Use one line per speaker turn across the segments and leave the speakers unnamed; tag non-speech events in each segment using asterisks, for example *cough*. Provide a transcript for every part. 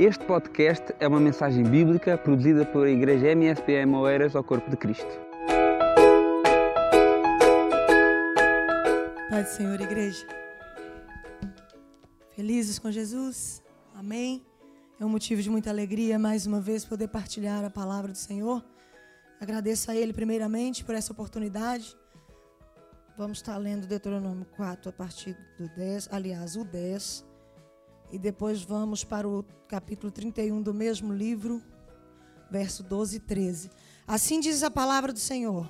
Este podcast é uma mensagem bíblica produzida pela Igreja MSPM Oeiras ao Corpo de Cristo.
Pai do Senhor, igreja. Felizes com Jesus. Amém. É um motivo de muita alegria mais uma vez poder partilhar a palavra do Senhor. Agradeço a Ele primeiramente por essa oportunidade. Vamos estar lendo Deuteronômio 4 a partir do 10, aliás, o 10. E depois vamos para o capítulo 31 do mesmo livro, verso 12 e 13. Assim diz a palavra do Senhor.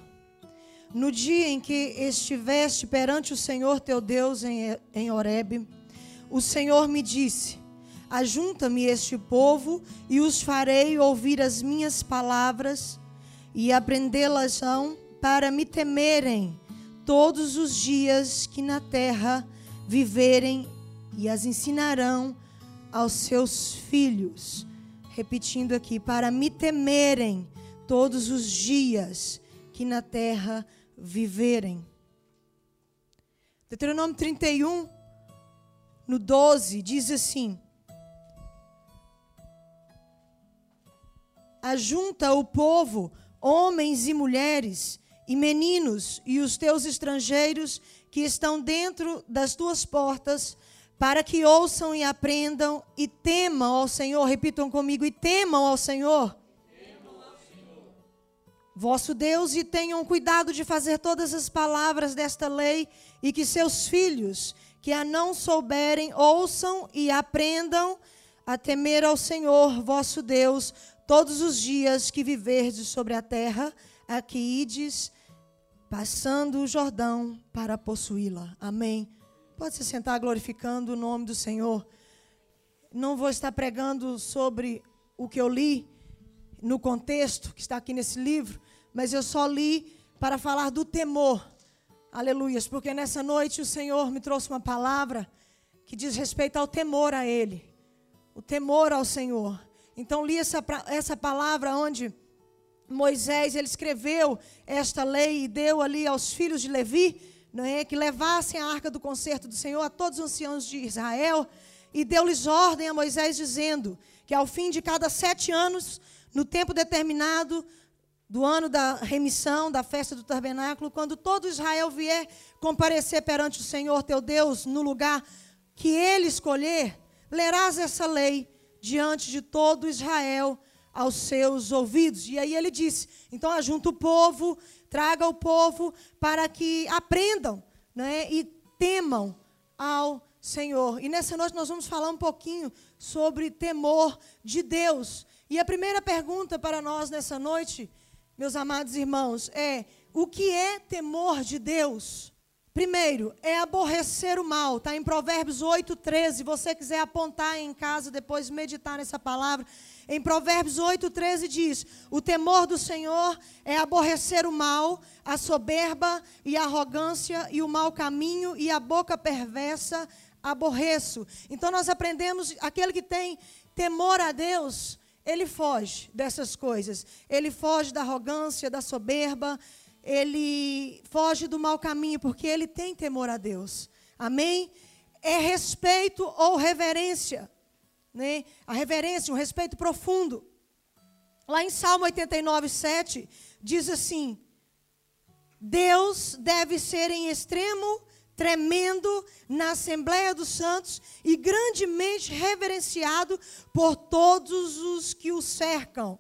No dia em que estiveste perante o Senhor teu Deus em, em Horebe, o Senhor me disse: Ajunta-me este povo e os farei ouvir as minhas palavras e aprendê-las-ão para me temerem todos os dias que na terra viverem e as ensinarão aos seus filhos. Repetindo aqui, para me temerem todos os dias que na terra viverem. Deuteronômio 31, no 12, diz assim: Ajunta o povo, homens e mulheres, e meninos, e os teus estrangeiros que estão dentro das tuas portas, para que ouçam e aprendam e temam ao Senhor. Repitam comigo: e temam ao Senhor. Vosso Deus, e tenham cuidado de fazer todas as palavras desta lei, e que seus filhos, que a não souberem, ouçam e aprendam a temer ao Senhor, vosso Deus, todos os dias que viverdes sobre a terra, a que ides, passando o Jordão para possuí-la. Amém. Pode se sentar glorificando o nome do Senhor. Não vou estar pregando sobre o que eu li no contexto que está aqui nesse livro, mas eu só li para falar do temor. Aleluias, porque nessa noite o Senhor me trouxe uma palavra que diz respeito ao temor a Ele, o temor ao Senhor. Então li essa, essa palavra onde Moisés ele escreveu esta lei e deu ali aos filhos de Levi não é, que levassem a arca do concerto do Senhor a todos os anciãos de Israel, e deu-lhes ordem a Moisés, dizendo que ao fim de cada sete anos, no tempo determinado do ano da remissão, da festa do tabernáculo, quando todo Israel vier comparecer perante o Senhor teu Deus, no lugar que ele escolher, lerás essa lei diante de todo Israel aos seus ouvidos. E aí ele disse: então ajunta o povo, traga o povo para que aprendam né, e temam ao Senhor. E nessa noite nós vamos falar um pouquinho sobre temor de Deus. E a primeira pergunta para nós nessa noite, meus amados irmãos, é: o que é temor de Deus? Primeiro, é aborrecer o mal. Está em Provérbios 8, 13. Se você quiser apontar em casa, depois meditar nessa palavra. Em Provérbios 8, 13 diz: O temor do Senhor é aborrecer o mal, a soberba e a arrogância e o mau caminho e a boca perversa aborreço. Então nós aprendemos, aquele que tem temor a Deus, ele foge dessas coisas. Ele foge da arrogância, da soberba, ele foge do mau caminho, porque ele tem temor a Deus. Amém? É respeito ou reverência né? a reverência, um respeito profundo. Lá em Salmo 89, 7, diz assim: Deus deve ser em extremo tremendo na Assembleia dos Santos e grandemente reverenciado por todos os que o cercam.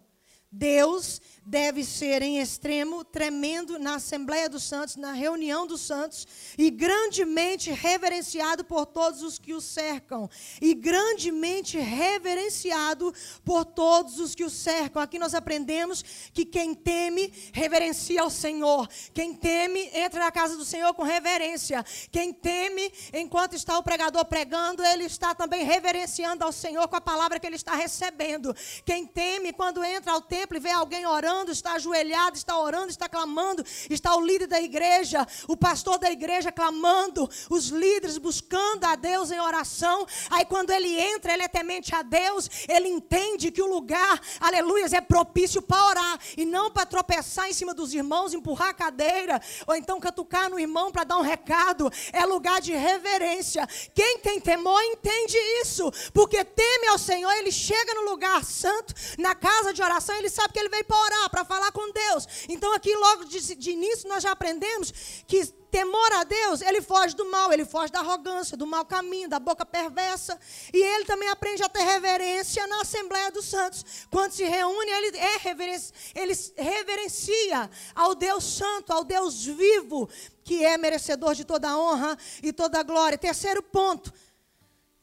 Deus deve ser em extremo tremendo na Assembleia dos Santos, na reunião dos santos, e grandemente reverenciado por todos os que o cercam, e grandemente reverenciado por todos os que o cercam. Aqui nós aprendemos que quem teme reverencia ao Senhor, quem teme entra na casa do Senhor com reverência, quem teme enquanto está o pregador pregando, ele está também reverenciando ao Senhor com a palavra que ele está recebendo. Quem teme quando entra ao templo e vê alguém orando, chorando, está ajoelhado, está orando, está clamando, está o líder da igreja, o pastor da igreja clamando, os líderes buscando a Deus em oração. Aí quando ele entra, ele é temente a Deus, ele entende que o lugar, aleluia, é propício para orar e não para tropeçar em cima dos irmãos, empurrar a cadeira ou então catucar no irmão para dar um recado. É lugar de reverência. Quem tem temor entende isso, porque teme ao Senhor, ele chega no lugar santo, na casa de oração, ele sabe que ele veio para orar, para falar com Deus. Então aqui logo de, de início nós já aprendemos que temor a Deus, ele foge do mal, ele foge da arrogância, do mau caminho, da boca perversa. E ele também aprende a ter reverência na Assembleia dos Santos. Quando se reúne, ele, é reverencia, ele reverencia ao Deus Santo, ao Deus vivo, que é merecedor de toda honra e toda glória. Terceiro ponto,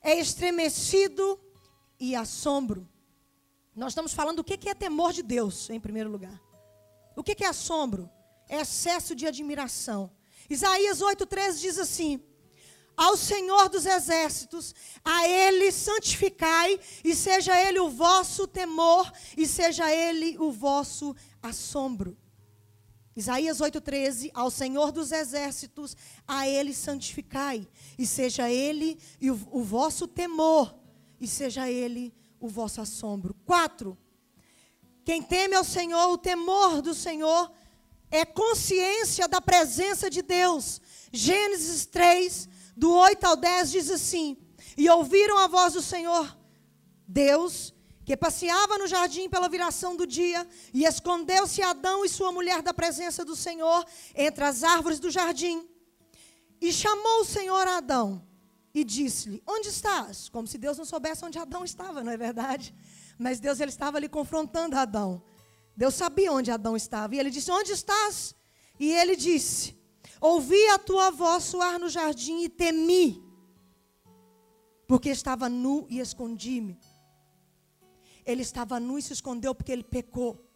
é estremecido e assombro. Nós estamos falando do que é temor de Deus, em primeiro lugar. O que é assombro? É excesso de admiração. Isaías 8,13 diz assim: Ao Senhor dos exércitos, a Ele santificai, e seja Ele o vosso temor, e seja Ele o vosso assombro. Isaías 8,13: Ao Senhor dos exércitos, a Ele santificai, e seja Ele o, o vosso temor, e seja Ele o vosso assombro. 4. Quem teme ao Senhor, o temor do Senhor, é consciência da presença de Deus. Gênesis 3, do 8 ao 10, diz assim: E ouviram a voz do Senhor, Deus, que passeava no jardim pela viração do dia, e escondeu-se Adão e sua mulher da presença do Senhor entre as árvores do jardim. E chamou o Senhor a Adão e disse-lhe: Onde estás? Como se Deus não soubesse onde Adão estava, não é verdade? Mas Deus ele estava ali confrontando Adão. Deus sabia onde Adão estava. E ele disse: Onde estás? E ele disse: Ouvi a tua voz soar no jardim e temi, porque estava nu e escondi-me. Ele estava nu e se escondeu porque ele pecou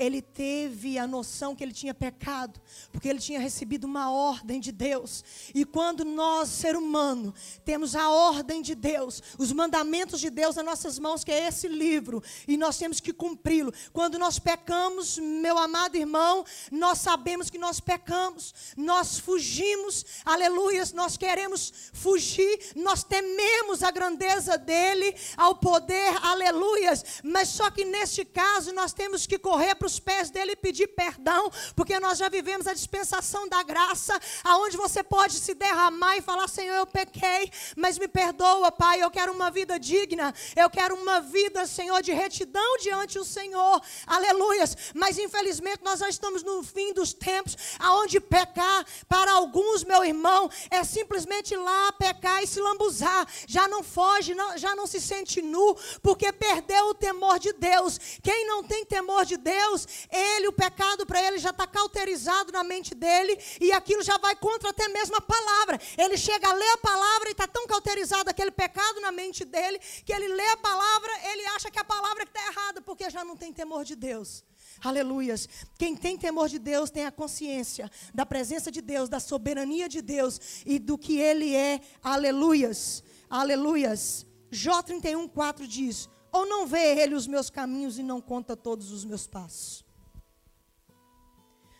ele teve a noção que ele tinha pecado, porque ele tinha recebido uma ordem de Deus. E quando nós, ser humano, temos a ordem de Deus, os mandamentos de Deus nas nossas mãos, que é esse livro, e nós temos que cumpri-lo. Quando nós pecamos, meu amado irmão, nós sabemos que nós pecamos, nós fugimos, aleluias, nós queremos fugir, nós tememos a grandeza dele, ao poder, aleluias, mas só que neste caso nós temos que correr para os pés dele e pedir perdão, porque nós já vivemos a dispensação da graça, aonde você pode se derramar e falar: Senhor, eu pequei, mas me perdoa, Pai. Eu quero uma vida digna, eu quero uma vida, Senhor, de retidão diante do Senhor. Aleluias. Mas infelizmente nós já estamos no fim dos tempos, aonde pecar para alguns, meu irmão, é simplesmente lá pecar e se lambuzar. Já não foge, não, já não se sente nu, porque perdeu o temor de Deus. Quem não tem temor de Deus, Deus, ele, o pecado para ele já está cauterizado na mente dele e aquilo já vai contra até mesmo a palavra. Ele chega a ler a palavra e está tão cauterizado aquele pecado na mente dele que ele lê a palavra, ele acha que a palavra está errada porque já não tem temor de Deus. Aleluias. Quem tem temor de Deus tem a consciência da presença de Deus, da soberania de Deus e do que Ele é. Aleluias. Aleluias. Jó 31, 4 diz: ou não vê ele os meus caminhos e não conta todos os meus passos?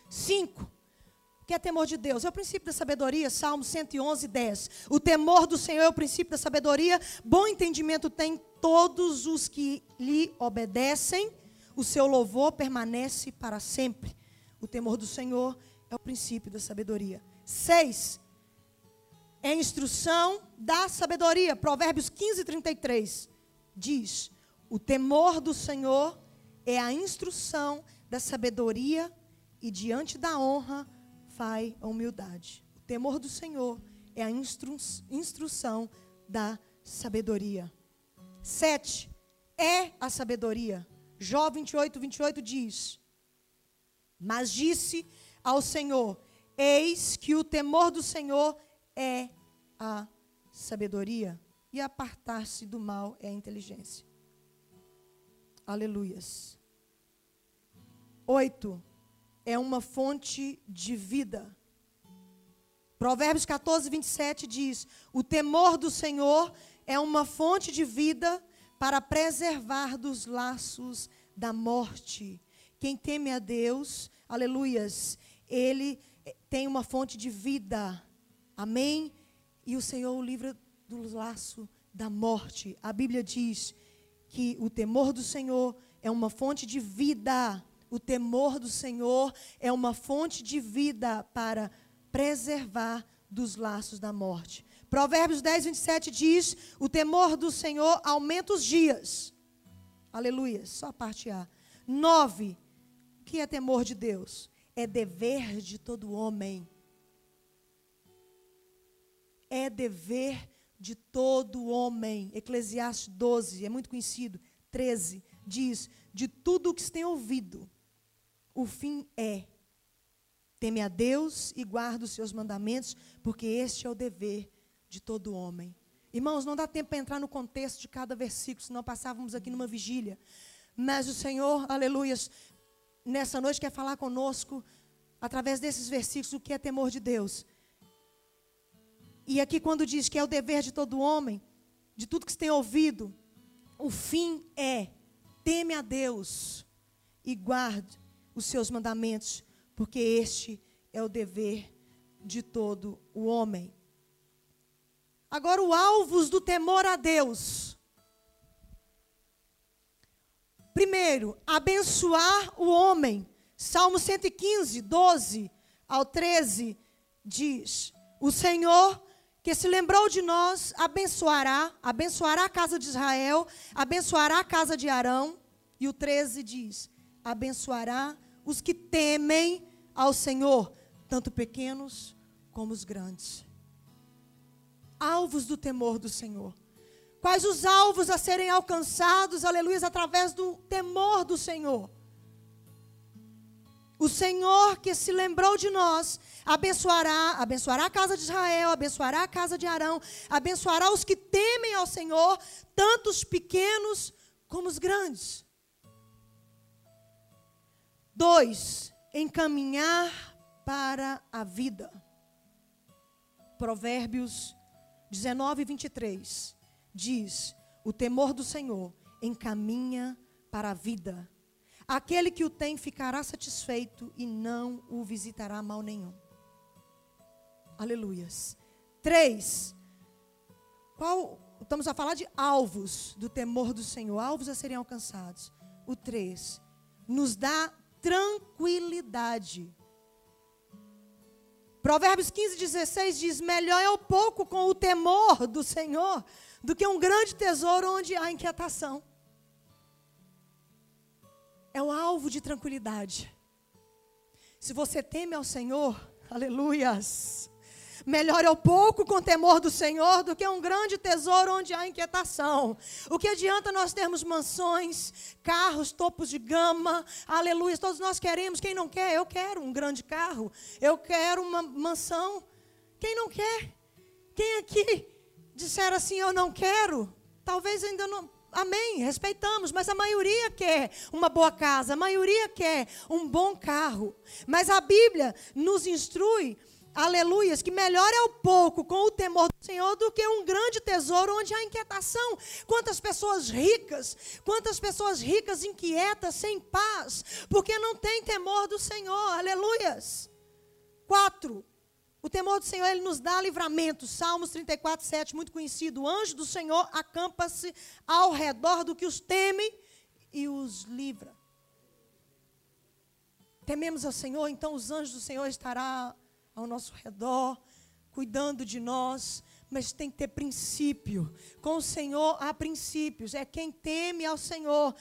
Cinco. Que é temor de Deus? É o princípio da sabedoria, Salmo 111, 10. O temor do Senhor é o princípio da sabedoria. Bom entendimento tem todos os que lhe obedecem. O seu louvor permanece para sempre. O temor do Senhor é o princípio da sabedoria. Seis. É a instrução da sabedoria. Provérbios 15, 33 diz: o temor do Senhor é a instrução da sabedoria e diante da honra vai a humildade. O temor do Senhor é a instru instrução da sabedoria. Sete, é a sabedoria. Jó 28, 28 diz: Mas disse ao Senhor: Eis que o temor do Senhor é a sabedoria, e apartar-se do mal é a inteligência. Aleluias. Oito, é uma fonte de vida. Provérbios 14, 27 diz: O temor do Senhor é uma fonte de vida para preservar dos laços da morte. quem teme a Deus, aleluias, ele eh, tem uma fonte de vida. Amém? E o Senhor o livra do laço da morte. A Bíblia diz que o temor do Senhor é uma fonte de vida. O temor do Senhor é uma fonte de vida para preservar dos laços da morte. Provérbios 10, 27 diz: O temor do Senhor aumenta os dias. Aleluia. Só a parte A. 9. O que é temor de Deus? É dever de todo homem. É dever de todo homem. Eclesiastes 12, é muito conhecido. 13 diz: De tudo o que se tem ouvido, o fim é Teme a Deus e guarda os seus mandamentos, porque este é o dever de todo homem. Irmãos, não dá tempo para entrar no contexto de cada versículo, senão passávamos aqui numa vigília. Mas o Senhor, aleluias, nessa noite quer falar conosco, através desses versículos, o que é temor de Deus. E aqui, quando diz que é o dever de todo homem, de tudo que se tem ouvido, o fim é: teme a Deus e guarde os seus mandamentos, porque este é o dever de todo o homem. Agora, o alvos do temor a Deus. Primeiro, abençoar o homem. Salmo 115, 12 ao 13 diz: O Senhor que se lembrou de nós abençoará, abençoará a casa de Israel, abençoará a casa de Arão. E o 13 diz: abençoará os que temem ao Senhor, tanto pequenos como os grandes. Alvos do temor do Senhor. Quais os alvos a serem alcançados, aleluia, através do temor do Senhor? Senhor que se lembrou de nós, abençoará, abençoará a casa de Israel, abençoará a casa de Arão, abençoará os que temem ao Senhor, tanto os pequenos como os grandes. Dois, encaminhar para a vida. Provérbios 19, 23 diz: O temor do Senhor encaminha para a vida. Aquele que o tem ficará satisfeito e não o visitará mal nenhum. Aleluias. Três. Qual? Estamos a falar de alvos do temor do Senhor, alvos a serem alcançados. O três. Nos dá tranquilidade. Provérbios 15, 16 diz: Melhor é o pouco com o temor do Senhor do que um grande tesouro onde há inquietação. É o alvo de tranquilidade. Se você teme ao Senhor, aleluias, Melhor é o pouco com temor do Senhor do que um grande tesouro onde há inquietação. O que adianta nós termos mansões, carros, topos de gama, aleluia. Todos nós queremos. Quem não quer? Eu quero um grande carro. Eu quero uma mansão. Quem não quer? Quem aqui disser assim, eu não quero? Talvez ainda não. Amém, respeitamos, mas a maioria quer uma boa casa, a maioria quer um bom carro. Mas a Bíblia nos instrui aleluias, que melhor é o pouco com o temor do Senhor do que um grande tesouro onde há inquietação. Quantas pessoas ricas, quantas pessoas ricas inquietas, sem paz, porque não tem temor do Senhor, aleluias. Quatro, o temor do Senhor, ele nos dá livramento. Salmos 34, 7, muito conhecido. O anjo do Senhor acampa-se ao redor do que os teme e os livra. Tememos ao Senhor, então os anjos do Senhor estarão ao nosso redor, cuidando de nós, mas tem que ter princípio. Com o Senhor há princípios. É quem teme ao Senhor.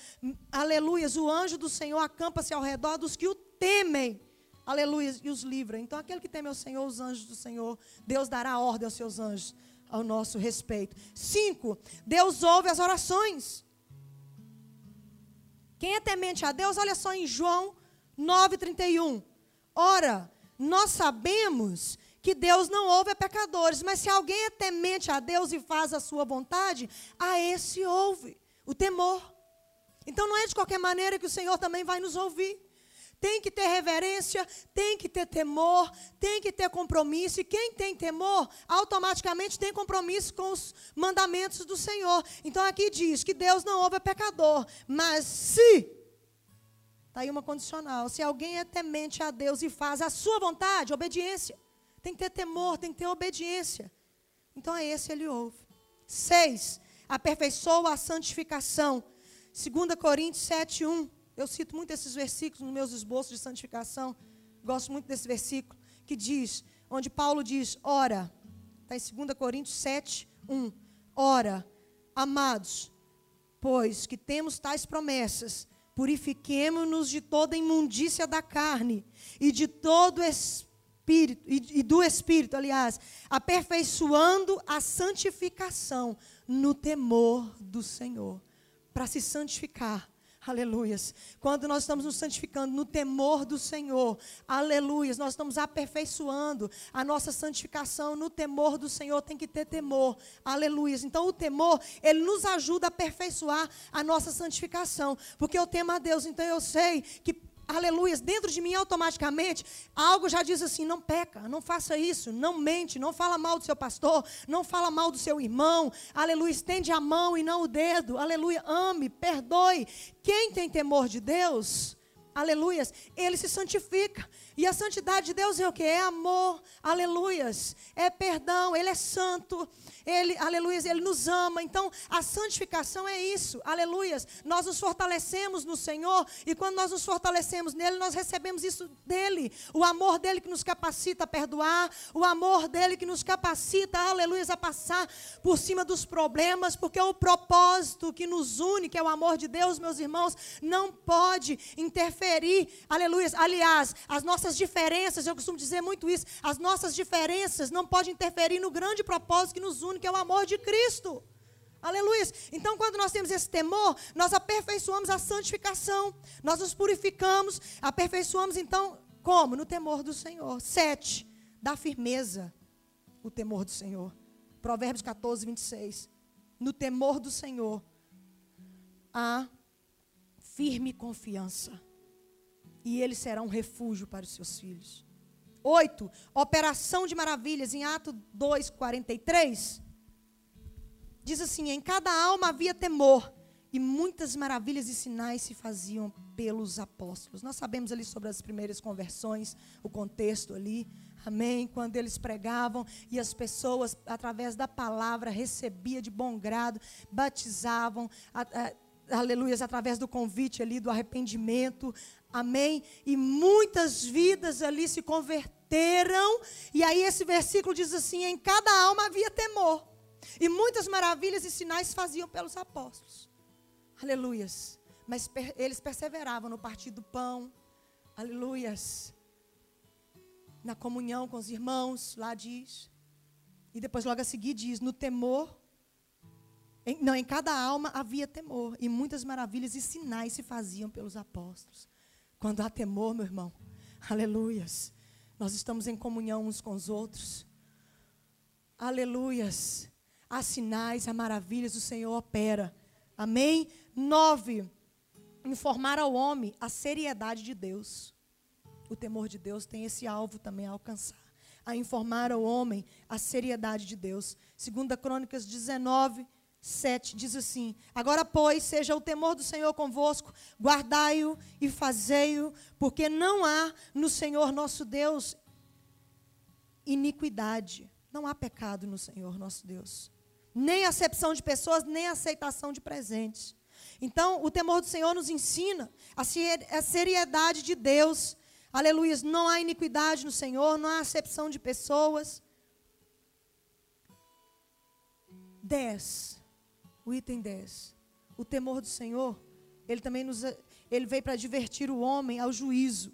Aleluias. O anjo do Senhor acampa-se ao redor dos que o temem. Aleluias. E os livra. Então, aquele que teme ao Senhor, os anjos do Senhor, Deus dará ordem aos seus anjos ao nosso respeito. Cinco, Deus ouve as orações. Quem é temente a Deus, olha só em João 9,31. Ora, nós sabemos que Deus não ouve a pecadores, mas se alguém é temente a Deus e faz a sua vontade, a esse ouve o temor. Então não é de qualquer maneira que o Senhor também vai nos ouvir. Tem que ter reverência, tem que ter temor, tem que ter compromisso. E quem tem temor, automaticamente tem compromisso com os mandamentos do Senhor. Então aqui diz que Deus não ouve pecador, mas se Está aí uma condicional. Se alguém é temente a Deus e faz a sua vontade, obediência. Tem que ter temor, tem que ter obediência. Então a esse ele ouve. Seis, aperfeiçoa a santificação. 2 Coríntios 7, 1. Eu cito muito esses versículos nos meus esboços de santificação. Gosto muito desse versículo, que diz, onde Paulo diz, ora, está em 2 Coríntios 7, 1. Ora, amados, pois que temos tais promessas, purifiquemo-nos de toda imundícia da carne e de todo espírito e, e do espírito, aliás, aperfeiçoando a santificação no temor do Senhor, para se santificar Aleluias. Quando nós estamos nos santificando no temor do Senhor, aleluias, nós estamos aperfeiçoando a nossa santificação no temor do Senhor, tem que ter temor, aleluias. Então o temor, ele nos ajuda a aperfeiçoar a nossa santificação, porque eu temo a Deus, então eu sei que aleluias, dentro de mim automaticamente, algo já diz assim: não peca, não faça isso, não mente, não fala mal do seu pastor, não fala mal do seu irmão, aleluia, estende a mão e não o dedo, aleluia, ame, perdoe. Quem tem temor de Deus, aleluias, ele se santifica. E a santidade de Deus é o que? É amor, aleluias, é perdão, ele é santo, ele, aleluias, Ele nos ama. Então, a santificação é isso, aleluias. Nós nos fortalecemos no Senhor e quando nós nos fortalecemos nele, nós recebemos isso dele. O amor dele que nos capacita a perdoar, o amor dele que nos capacita, aleluias, a passar por cima dos problemas, porque o propósito que nos une, que é o amor de Deus, meus irmãos, não pode interferir, aleluias. Aliás, as nossas diferenças, eu costumo dizer muito isso, as nossas diferenças não podem interferir no grande propósito que nos une que é o amor de Cristo. Aleluia. Então, quando nós temos esse temor, nós aperfeiçoamos a santificação, nós nos purificamos, aperfeiçoamos, então, como? No temor do Senhor. Sete, da firmeza, o temor do Senhor. Provérbios 14, 26. No temor do Senhor, há firme confiança, e ele será um refúgio para os seus filhos. 8. Operação de maravilhas, em Atos 2, 43. Diz assim: Em cada alma havia temor, e muitas maravilhas e sinais se faziam pelos apóstolos. Nós sabemos ali sobre as primeiras conversões, o contexto ali. Amém? Quando eles pregavam e as pessoas, através da palavra, recebiam de bom grado, batizavam, a, a, aleluias, através do convite ali, do arrependimento. Amém? E muitas vidas ali se converteram. E aí esse versículo diz assim: em cada alma havia temor. E muitas maravilhas e sinais faziam pelos apóstolos. Aleluias. Mas per eles perseveravam no partir do pão. Aleluias. Na comunhão com os irmãos, lá diz. E depois logo a seguir diz: no temor. Em, não, em cada alma havia temor. E muitas maravilhas e sinais se faziam pelos apóstolos. Quando há temor, meu irmão, aleluias, nós estamos em comunhão uns com os outros. Aleluias, há sinais, há maravilhas, o Senhor opera. Amém? Nove, informar ao homem a seriedade de Deus. O temor de Deus tem esse alvo também a alcançar. A informar ao homem a seriedade de Deus. Segunda Crônicas 19, 7 diz assim: Agora, pois, seja o temor do Senhor convosco, guardai-o e fazei-o, porque não há no Senhor nosso Deus iniquidade, não há pecado no Senhor nosso Deus, nem acepção de pessoas, nem aceitação de presentes. Então, o temor do Senhor nos ensina a seriedade de Deus. Aleluia, não há iniquidade no Senhor, não há acepção de pessoas. 10 o item 10. O temor do Senhor, ele também nos ele veio para divertir o homem ao juízo.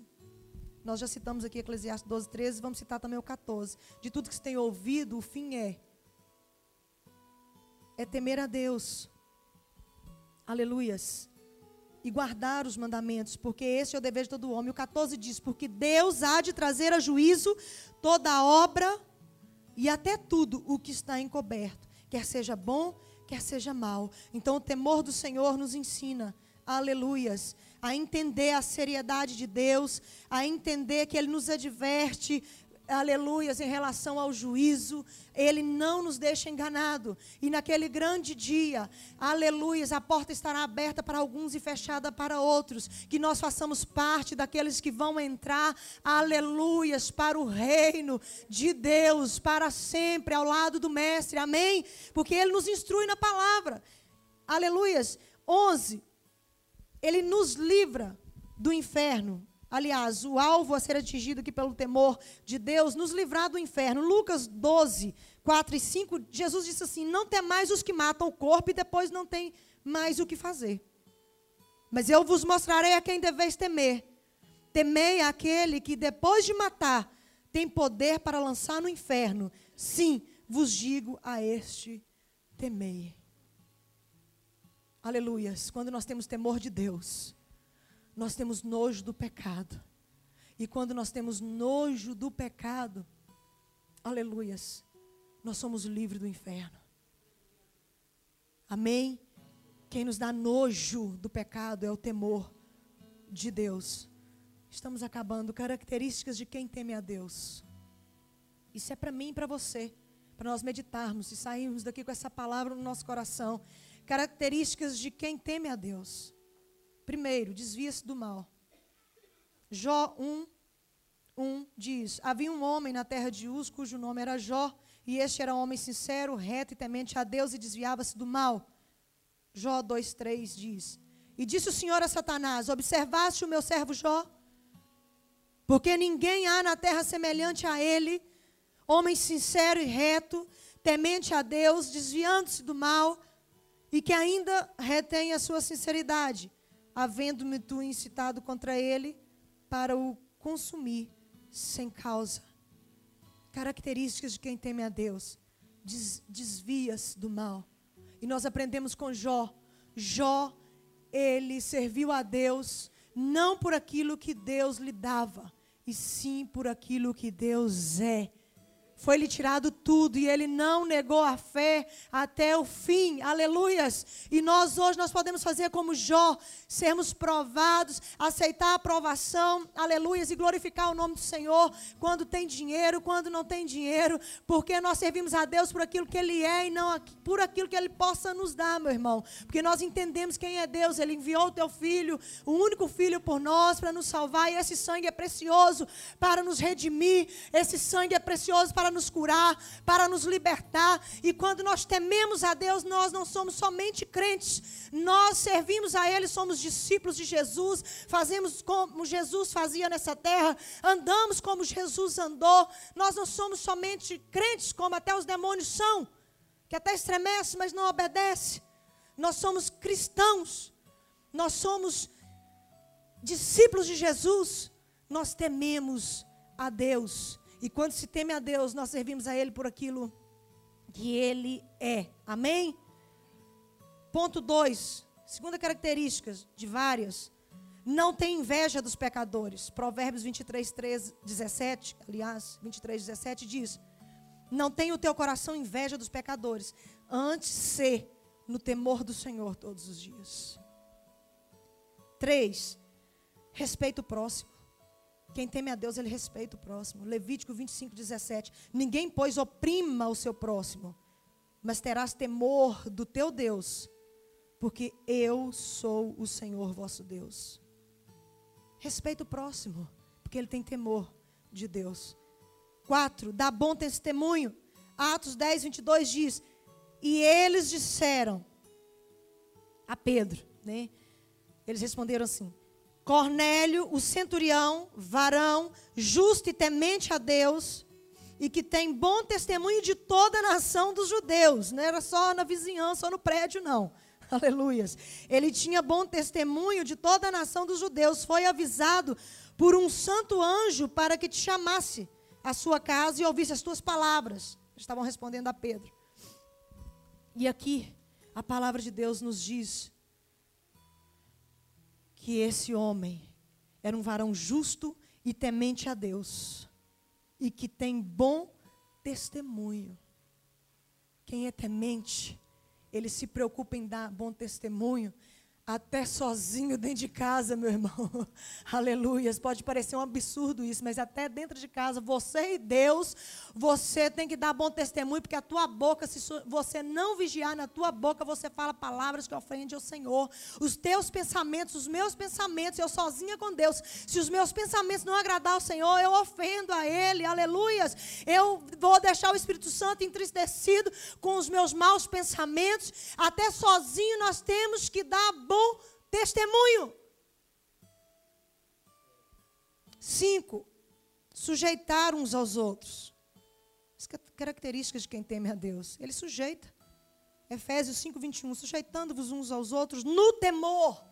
Nós já citamos aqui Eclesiastes 12, 13, vamos citar também o 14. De tudo que se tem ouvido, o fim é é temer a Deus. Aleluias. E guardar os mandamentos, porque esse é o dever de todo homem. O 14 diz: Porque Deus há de trazer a juízo toda a obra e até tudo o que está encoberto, quer seja bom, quer seja mal. Então o temor do Senhor nos ensina, aleluias, a entender a seriedade de Deus, a entender que Ele nos adverte, aleluias, em relação ao juízo, ele não nos deixa enganado. E naquele grande dia, aleluias, a porta estará aberta para alguns e fechada para outros. Que nós façamos parte daqueles que vão entrar, aleluias, para o reino de Deus, para sempre, ao lado do Mestre, amém? Porque ele nos instrui na palavra, aleluias. 11, ele nos livra do inferno. Aliás, o alvo a ser atingido aqui pelo temor de Deus, nos livrar do inferno. Lucas 12, 4 e 5, Jesus disse assim: Não tem mais os que matam o corpo e depois não tem mais o que fazer. Mas eu vos mostrarei a quem deveis temer. Temei aquele que depois de matar tem poder para lançar no inferno. Sim, vos digo a este: temei. Aleluias. Quando nós temos temor de Deus, nós temos nojo do pecado. E quando nós temos nojo do pecado, aleluias, nós somos livres do inferno. Amém? Quem nos dá nojo do pecado é o temor de Deus. Estamos acabando. Características de quem teme a Deus. Isso é para mim e para você. Para nós meditarmos e sairmos daqui com essa palavra no nosso coração. Características de quem teme a Deus. Primeiro, desvia-se do mal. Jó 1, 1 diz: Havia um homem na terra de Uz, cujo nome era Jó, e este era um homem sincero, reto e temente a Deus e desviava-se do mal. Jó 2,3 diz: E disse o Senhor a Satanás: Observaste o meu servo Jó? Porque ninguém há na terra semelhante a ele, homem sincero e reto, temente a Deus, desviando-se do mal, e que ainda retém a sua sinceridade havendo-me tu incitado contra ele para o consumir sem causa. Características de quem teme a Deus. Des, desvia-se do mal. E nós aprendemos com Jó. Jó, ele serviu a Deus não por aquilo que Deus lhe dava, e sim por aquilo que Deus é. Foi-lhe tirado tudo e ele não negou a fé até o fim. Aleluias. E nós hoje nós podemos fazer como Jó, sermos provados, aceitar a aprovação. Aleluias e glorificar o nome do Senhor quando tem dinheiro, quando não tem dinheiro, porque nós servimos a Deus por aquilo que ele é e não por aquilo que ele possa nos dar, meu irmão. Porque nós entendemos quem é Deus. Ele enviou o teu filho, o único filho por nós para nos salvar e esse sangue é precioso para nos redimir. Esse sangue é precioso para nos curar, para nos libertar. E quando nós tememos a Deus, nós não somos somente crentes, nós servimos a Ele, somos discípulos de Jesus, fazemos como Jesus fazia nessa terra, andamos como Jesus andou. Nós não somos somente crentes, como até os demônios são, que até estremece, mas não obedece. Nós somos cristãos, nós somos discípulos de Jesus, nós tememos a Deus e quando se teme a Deus, nós servimos a Ele por aquilo que Ele é. Amém? Ponto 2. Segunda característica de várias. Não tem inveja dos pecadores. Provérbios 23, 13, 17, aliás, 23, 17 diz: Não tem o teu coração inveja dos pecadores, antes ser no temor do Senhor todos os dias. 3. Respeito o próximo. Quem teme a Deus, ele respeita o próximo. Levítico 25, 17. Ninguém, pois, oprima o seu próximo, mas terás temor do teu Deus, porque eu sou o Senhor vosso Deus. Respeita o próximo, porque ele tem temor de Deus. 4. Dá bom testemunho. Atos 10, 22 diz: E eles disseram a Pedro, né? Eles responderam assim: Cornélio, o centurião, varão, justo e temente a Deus, e que tem bom testemunho de toda a nação dos judeus, não era só na vizinhança ou no prédio, não. *laughs* Aleluias. Ele tinha bom testemunho de toda a nação dos judeus, foi avisado por um santo anjo para que te chamasse à sua casa e ouvisse as tuas palavras. Estavam respondendo a Pedro. E aqui, a palavra de Deus nos diz que esse homem era um varão justo e temente a Deus, e que tem bom testemunho. Quem é temente, ele se preocupa em dar bom testemunho Até sozinho dentro de casa, meu irmão. *laughs* Aleluias. Pode parecer um absurdo isso, mas até dentro de casa, você e Deus, você tem que dar bom testemunho, porque a tua boca, se você não vigiar na tua boca, você fala palavras que ofendem ao Senhor. Os teus pensamentos, os meus pensamentos, eu sozinha com Deus. Se os meus pensamentos não agradar ao Senhor, eu ofendo a Ele. Aleluias. Eu vou deixar o Espírito Santo entristecido com os meus maus pensamentos. Até sozinho nós temos que dar bom bom testemunho. Cinco, sujeitar uns aos outros. As características de quem teme a Deus. Ele sujeita. Efésios 5, 21. Sujeitando-vos uns aos outros no temor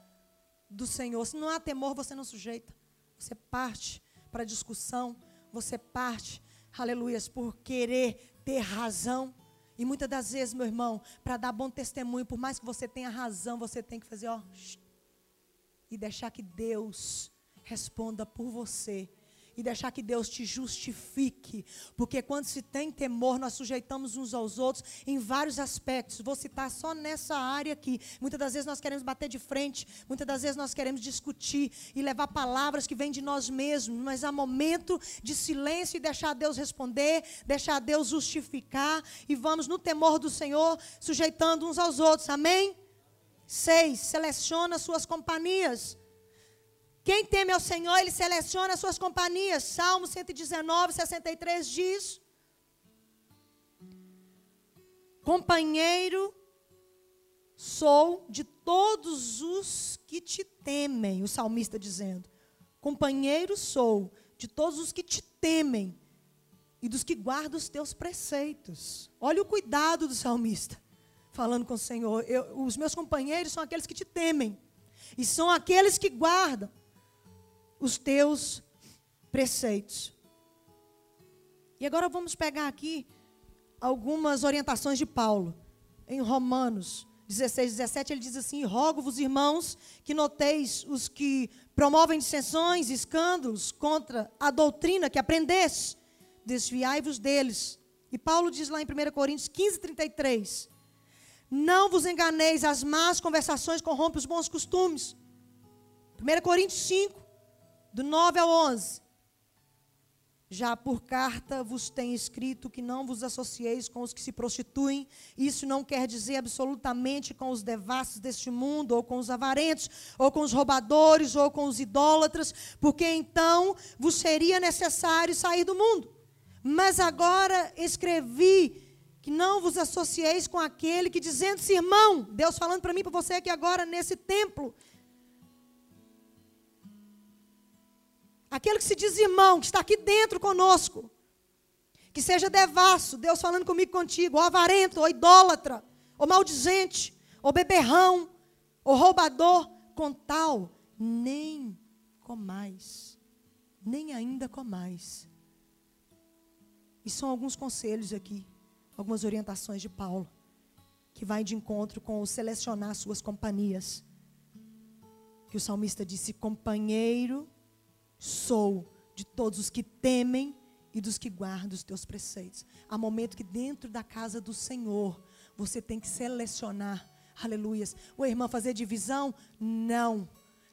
do Senhor. Se não há temor, você não sujeita. Você parte para a discussão. Você parte, aleluias, por querer ter razão. E muitas das vezes, meu irmão, para dar bom testemunho, por mais que você tenha razão, você tem que fazer, ó, e deixar que Deus responda por você e deixar que Deus te justifique. Porque quando se tem temor, nós sujeitamos uns aos outros em vários aspectos. Vou citar só nessa área aqui. Muitas das vezes nós queremos bater de frente, muitas das vezes nós queremos discutir e levar palavras que vêm de nós mesmos, mas há momento de silêncio e deixar Deus responder, deixar Deus justificar e vamos no temor do Senhor, sujeitando uns aos outros. Amém? Seis, seleciona suas companhias. Quem teme ao Senhor, ele seleciona as suas companhias. Salmo 119, 63 diz: Companheiro sou de todos os que te temem, o salmista dizendo. Companheiro sou de todos os que te temem e dos que guardam os teus preceitos. Olha o cuidado do salmista, falando com o Senhor. Eu, os meus companheiros são aqueles que te temem e são aqueles que guardam os teus preceitos. E agora vamos pegar aqui algumas orientações de Paulo. Em Romanos 16, 17, ele diz assim: Rogo-vos, irmãos, que noteis os que promovem dissensões, escândalos contra a doutrina que aprendeste, desviai-vos deles. E Paulo diz lá em 1 Coríntios 15, 33: Não vos enganeis, as más conversações corrompem os bons costumes. 1 Coríntios 5, do 9 ao 11. Já por carta vos tenho escrito que não vos associeis com os que se prostituem. Isso não quer dizer absolutamente com os devassos deste mundo, ou com os avarentos, ou com os roubadores, ou com os idólatras, porque então vos seria necessário sair do mundo. Mas agora escrevi que não vos associeis com aquele que dizendo-se irmão, Deus falando para mim, para você aqui agora nesse templo, Aquele que se diz irmão, que está aqui dentro conosco. Que seja devasso, Deus falando comigo contigo, ou avarento, ou idólatra, ou maldizente, ou beberrão, ou roubador, com tal, nem comais, nem ainda comais. E são alguns conselhos aqui, algumas orientações de Paulo, que vai de encontro com o selecionar suas companhias. Que o salmista disse: companheiro sou de todos os que temem e dos que guardam os teus preceitos. Há momento que dentro da casa do Senhor, você tem que selecionar. Aleluias. O irmão fazer divisão? Não.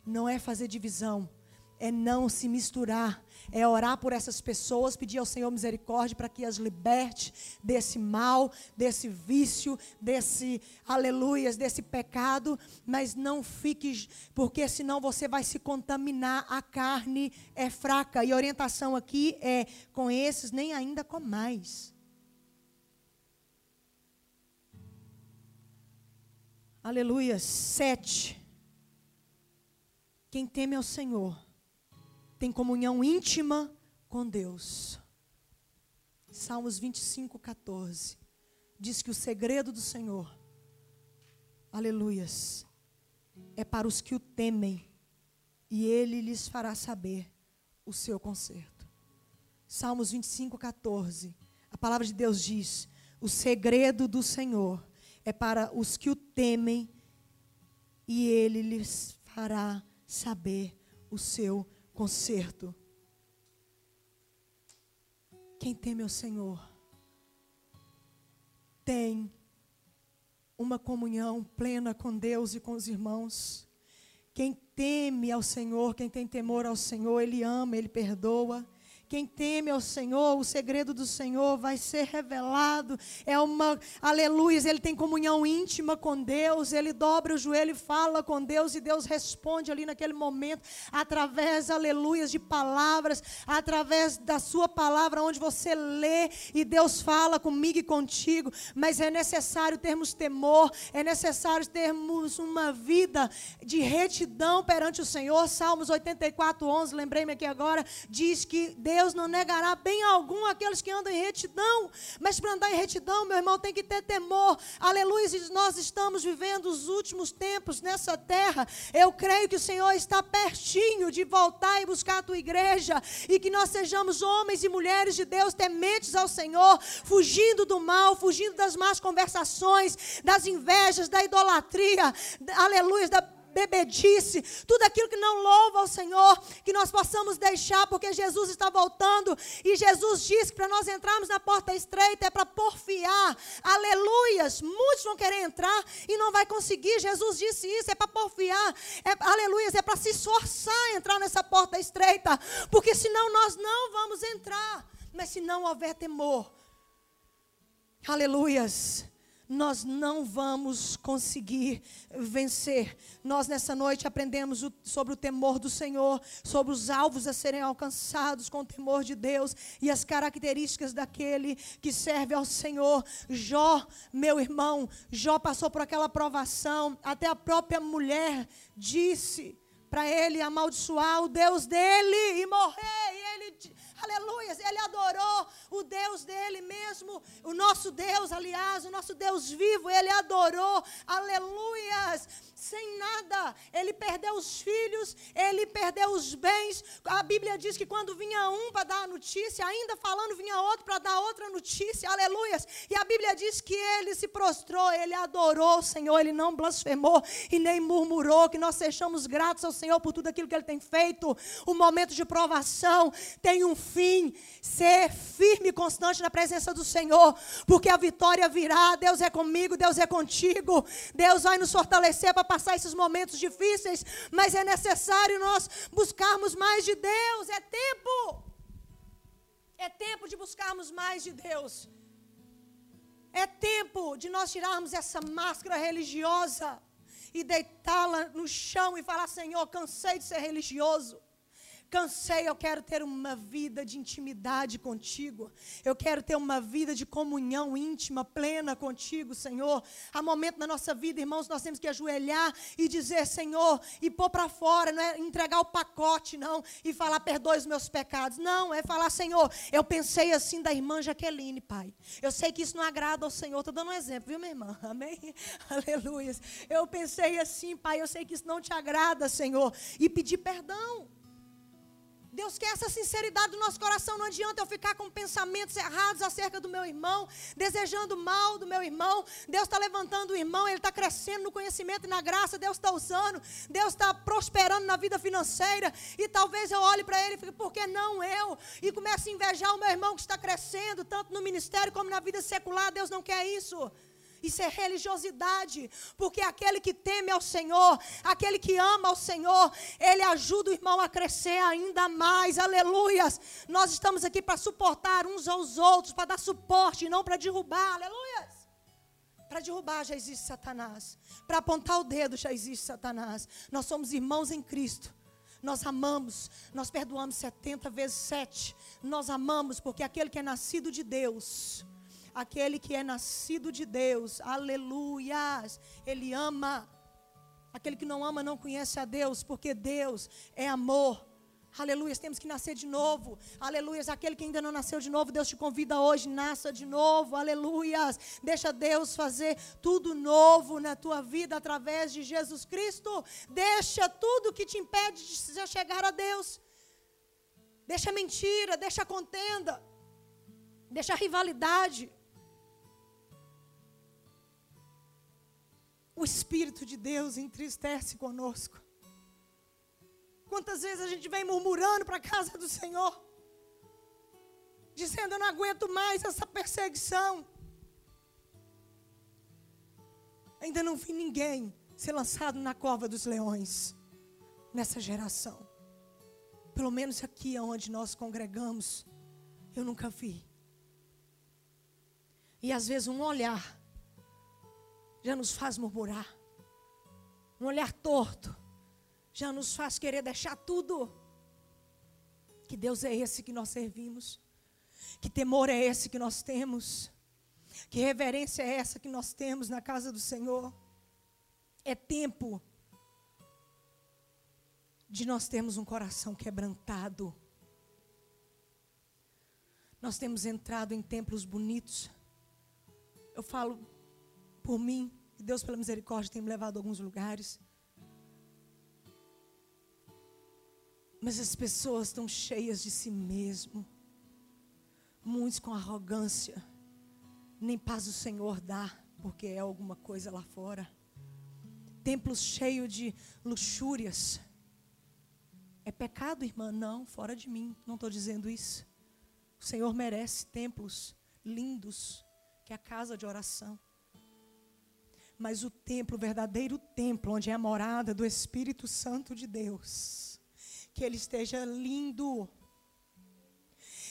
Não é fazer divisão é não se misturar, é orar por essas pessoas, pedir ao Senhor misericórdia para que as liberte desse mal, desse vício, desse aleluias, desse pecado, mas não fique, porque senão você vai se contaminar, a carne é fraca. E a orientação aqui é: com esses, nem ainda com mais. Aleluia. Sete. Quem teme ao Senhor tem comunhão íntima com Deus. Salmos 25, 14. Diz que o segredo do Senhor, aleluias, é para os que o temem, e ele lhes fará saber o seu conserto. Salmos 25, 14. A palavra de Deus diz: o segredo do Senhor é para os que o temem, e ele lhes fará saber o seu conserto conserto. Quem teme ao Senhor tem uma comunhão plena com Deus e com os irmãos. Quem teme ao Senhor, quem tem temor ao Senhor, Ele ama, Ele perdoa. Quem teme ao Senhor, o segredo do Senhor vai ser revelado. É uma, aleluia, ele tem comunhão íntima com Deus, ele dobra o joelho e fala com Deus, e Deus responde ali naquele momento, através, aleluia, de palavras, através da sua palavra, onde você lê e Deus fala comigo e contigo. Mas é necessário termos temor, é necessário termos uma vida de retidão perante o Senhor. Salmos 84, 11, lembrei-me aqui agora, diz que Deus Deus não negará bem algum aqueles que andam em retidão. Mas para andar em retidão, meu irmão, tem que ter temor. Aleluia. Nós estamos vivendo os últimos tempos nessa terra. Eu creio que o Senhor está pertinho de voltar e buscar a tua igreja. E que nós sejamos homens e mulheres de Deus tementes ao Senhor, fugindo do mal, fugindo das más conversações, das invejas, da idolatria. Aleluia. Da bebedice, tudo aquilo que não louva ao Senhor, que nós possamos deixar, porque Jesus está voltando e Jesus disse que para nós entrarmos na porta estreita é para porfiar, aleluias. Muitos vão querer entrar e não vai conseguir. Jesus disse isso, é para porfiar, é, aleluias, é para se esforçar a entrar nessa porta estreita, porque senão nós não vamos entrar. Mas se não houver temor, aleluias nós não vamos conseguir vencer. Nós nessa noite aprendemos o, sobre o temor do Senhor, sobre os alvos a serem alcançados com o temor de Deus e as características daquele que serve ao Senhor. Jó, meu irmão, Jó passou por aquela provação, até a própria mulher disse para ele amaldiçoar o Deus dele e morrer. Aleluia. Ele adorou o Deus dele mesmo, o nosso Deus, aliás, o nosso Deus vivo, ele adorou. Aleluias sem nada. Ele perdeu os filhos, ele perdeu os bens. A Bíblia diz que quando vinha um para dar a notícia, ainda falando, vinha outro para dar outra notícia. Aleluias. E a Bíblia diz que ele se prostrou, ele adorou o Senhor, ele não blasfemou e nem murmurou. Que nós sejamos gratos ao Senhor por tudo aquilo que ele tem feito. O momento de provação tem um fim. Ser firme e constante na presença do Senhor, porque a vitória virá. Deus é comigo, Deus é contigo. Deus vai nos fortalecer para passar esses momentos difíceis, mas é necessário nós buscarmos mais de Deus. É tempo. É tempo de buscarmos mais de Deus. É tempo de nós tirarmos essa máscara religiosa e deitá-la no chão e falar: Senhor, cansei de ser religioso. Cansei, eu quero ter uma vida de intimidade contigo. Eu quero ter uma vida de comunhão íntima, plena contigo, Senhor. Há momento na nossa vida, irmãos, nós temos que ajoelhar e dizer, Senhor, e pôr para fora, não é entregar o pacote, não, e falar, perdoe os meus pecados. Não, é falar, Senhor, eu pensei assim da irmã Jaqueline, Pai. Eu sei que isso não agrada ao Senhor. Estou dando um exemplo, viu, minha irmã? *laughs* Amém? *laughs* Aleluia. Eu pensei assim, Pai, eu sei que isso não te agrada, Senhor. E pedir perdão. Deus quer essa sinceridade do nosso coração. Não adianta eu ficar com pensamentos errados acerca do meu irmão, desejando mal do meu irmão. Deus está levantando o irmão, ele está crescendo no conhecimento e na graça. Deus está usando, Deus está prosperando na vida financeira. E talvez eu olhe para ele e fique, por que não eu? E comece a invejar o meu irmão que está crescendo, tanto no ministério como na vida secular. Deus não quer isso. Isso é religiosidade, porque aquele que teme ao Senhor, aquele que ama ao Senhor, ele ajuda o irmão a crescer ainda mais. Aleluias. Nós estamos aqui para suportar uns aos outros, para dar suporte, não para derrubar. Aleluias. Para derrubar já existe Satanás. Para apontar o dedo já existe Satanás. Nós somos irmãos em Cristo. Nós amamos, nós perdoamos 70 vezes 7. Nós amamos porque aquele que é nascido de Deus, aquele que é nascido de Deus, aleluias, ele ama. Aquele que não ama não conhece a Deus, porque Deus é amor. Aleluias, temos que nascer de novo. Aleluias, aquele que ainda não nasceu de novo, Deus te convida hoje, nasça de novo. Aleluias. Deixa Deus fazer tudo novo na tua vida através de Jesus Cristo. Deixa tudo que te impede de chegar a Deus. Deixa mentira, deixa contenda. Deixa rivalidade. O Espírito de Deus entristece conosco. Quantas vezes a gente vem murmurando para a casa do Senhor, dizendo: Eu não aguento mais essa perseguição. Ainda não vi ninguém ser lançado na cova dos leões. nessa geração. Pelo menos aqui onde nós congregamos, eu nunca vi. E às vezes um olhar já nos faz murmurar. Um olhar torto já nos faz querer deixar tudo. Que Deus é esse que nós servimos? Que temor é esse que nós temos? Que reverência é essa que nós temos na casa do Senhor? É tempo de nós termos um coração quebrantado. Nós temos entrado em templos bonitos. Eu falo por mim, e Deus, pela misericórdia, tem me levado a alguns lugares. Mas as pessoas estão cheias de si mesmo, muitos com arrogância, nem paz o Senhor dá, porque é alguma coisa lá fora. Templos cheios de luxúrias. É pecado, irmã? Não, fora de mim, não estou dizendo isso. O Senhor merece templos lindos, que é a casa de oração. Mas o templo, o verdadeiro templo, onde é a morada do Espírito Santo de Deus, que ele esteja lindo,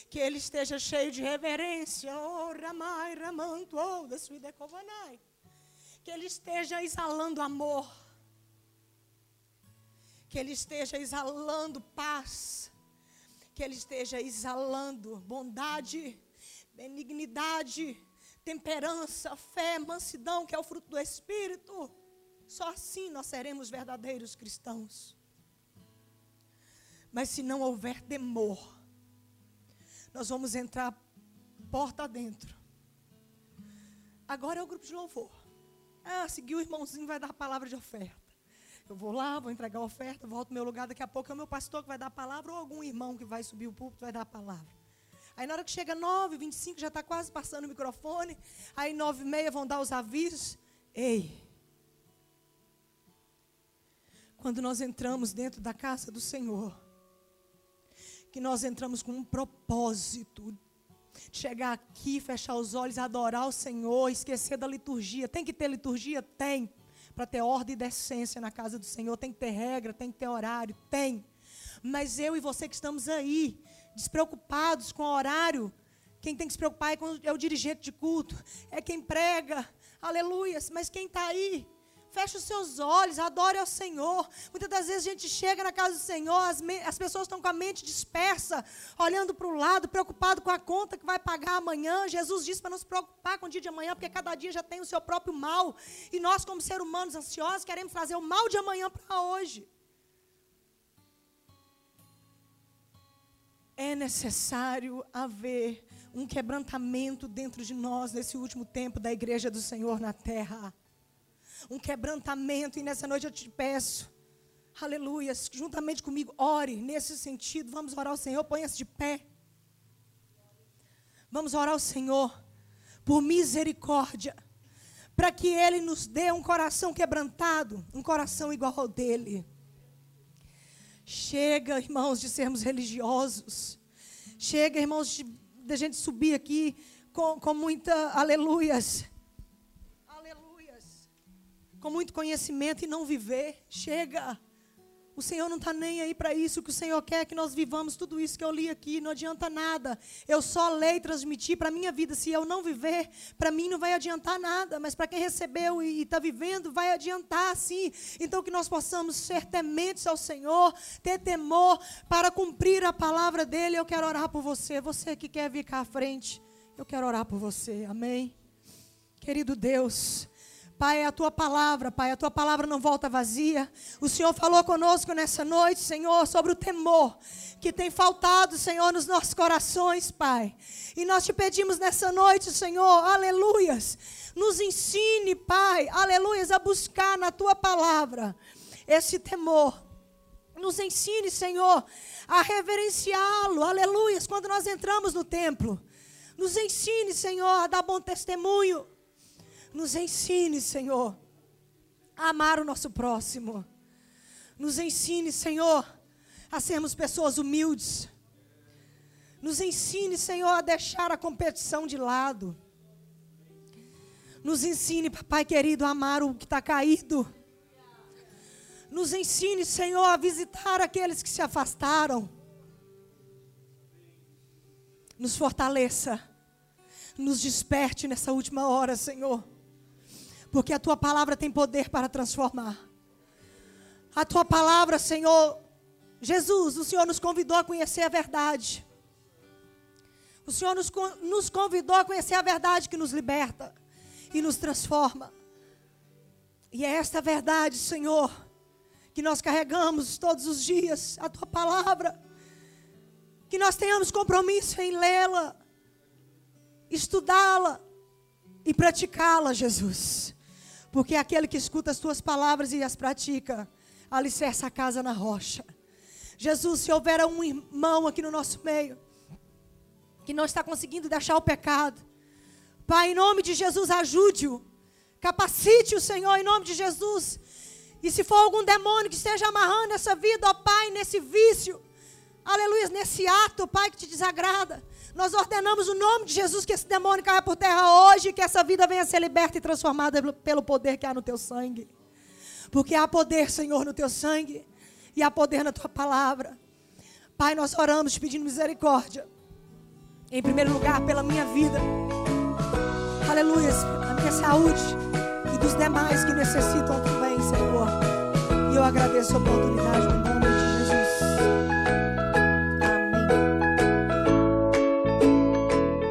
que ele esteja cheio de reverência, oh, ramai, ramanto, oh, da que ele esteja exalando amor, que ele esteja exalando paz, que ele esteja exalando bondade, benignidade, temperança, fé, mansidão, que é o fruto do Espírito. Só assim nós seremos verdadeiros cristãos. Mas se não houver temor, nós vamos entrar porta dentro. Agora é o grupo de louvor. Ah, seguiu o irmãozinho, vai dar a palavra de oferta. Eu vou lá, vou entregar a oferta, volto ao meu lugar, daqui a pouco é o meu pastor que vai dar a palavra, ou algum irmão que vai subir o púlpito vai dar a palavra. Aí na hora que chega 9, 25, já está quase passando o microfone. Aí 9 e meia vão dar os avisos. Ei! Quando nós entramos dentro da casa do Senhor, que nós entramos com um propósito chegar aqui, fechar os olhos, adorar o Senhor, esquecer da liturgia. Tem que ter liturgia? Tem. Para ter ordem e decência na casa do Senhor, tem que ter regra, tem que ter horário, tem. Mas eu e você que estamos aí, despreocupados com o horário, quem tem que se preocupar é, é o dirigente de culto, é quem prega, aleluia. Mas quem está aí, Feche os seus olhos, adore ao Senhor. Muitas das vezes a gente chega na casa do Senhor, as, as pessoas estão com a mente dispersa, olhando para o lado, preocupado com a conta que vai pagar amanhã. Jesus disse para não se preocupar com o dia de amanhã, porque cada dia já tem o seu próprio mal. E nós, como seres humanos ansiosos, queremos trazer o mal de amanhã para hoje. É necessário haver um quebrantamento dentro de nós nesse último tempo da igreja do Senhor na terra um quebrantamento. E nessa noite eu te peço, aleluia, juntamente comigo, ore nesse sentido. Vamos orar ao Senhor, ponha-se de pé. Vamos orar ao Senhor por misericórdia, para que Ele nos dê um coração quebrantado, um coração igual ao dele. Chega, irmãos, de sermos religiosos. Chega, irmãos, de, de gente subir aqui com, com muita aleluias com muito conhecimento e não viver. Chega. O Senhor não está nem aí para isso. O que o Senhor quer é que nós vivamos tudo isso que eu li aqui. Não adianta nada. Eu só leio transmitir para a minha vida. Se eu não viver, para mim não vai adiantar nada. Mas para quem recebeu e está vivendo, vai adiantar sim. Então que nós possamos ser tementes ao Senhor, ter temor para cumprir a palavra dEle. Eu quero orar por você. Você que quer vir cá à frente, eu quero orar por você. Amém. Querido Deus. Pai, é a tua palavra, Pai, a tua palavra não volta vazia. O Senhor falou conosco nessa noite, Senhor, sobre o temor que tem faltado, Senhor, nos nossos corações, Pai. E nós te pedimos nessa noite, Senhor, aleluias, nos ensine, Pai, aleluias, a buscar na tua palavra esse temor. Nos ensine, Senhor, a reverenciá-lo, aleluias, quando nós entramos no templo. Nos ensine, Senhor, a dar bom testemunho nos ensine, Senhor, a amar o nosso próximo. Nos ensine, Senhor, a sermos pessoas humildes. Nos ensine, Senhor, a deixar a competição de lado. Nos ensine, papai querido, a amar o que está caído. Nos ensine, Senhor, a visitar aqueles que se afastaram. Nos fortaleça. Nos desperte nessa última hora, Senhor. Porque a tua palavra tem poder para transformar. A tua palavra, Senhor, Jesus, o Senhor nos convidou a conhecer a verdade. O Senhor nos, nos convidou a conhecer a verdade que nos liberta e nos transforma. E é esta verdade, Senhor, que nós carregamos todos os dias, a tua palavra. Que nós tenhamos compromisso em lê-la, estudá-la e praticá-la, Jesus. Porque aquele que escuta as tuas palavras e as pratica, alicerça a casa na rocha. Jesus, se houver um irmão aqui no nosso meio, que não está conseguindo deixar o pecado, Pai, em nome de Jesus, ajude-o. Capacite o Senhor em nome de Jesus. E se for algum demônio que esteja amarrando essa vida, ó Pai, nesse vício, aleluia, nesse ato, Pai, que te desagrada, nós ordenamos o nome de Jesus que esse demônio caia por terra hoje, que essa vida venha a ser liberta e transformada pelo poder que há no teu sangue. Porque há poder, Senhor, no teu sangue e há poder na tua palavra. Pai, nós oramos te pedindo misericórdia. Em primeiro lugar, pela minha vida. Aleluia, a minha saúde e dos demais que necessitam também, Senhor. E eu agradeço a oportunidade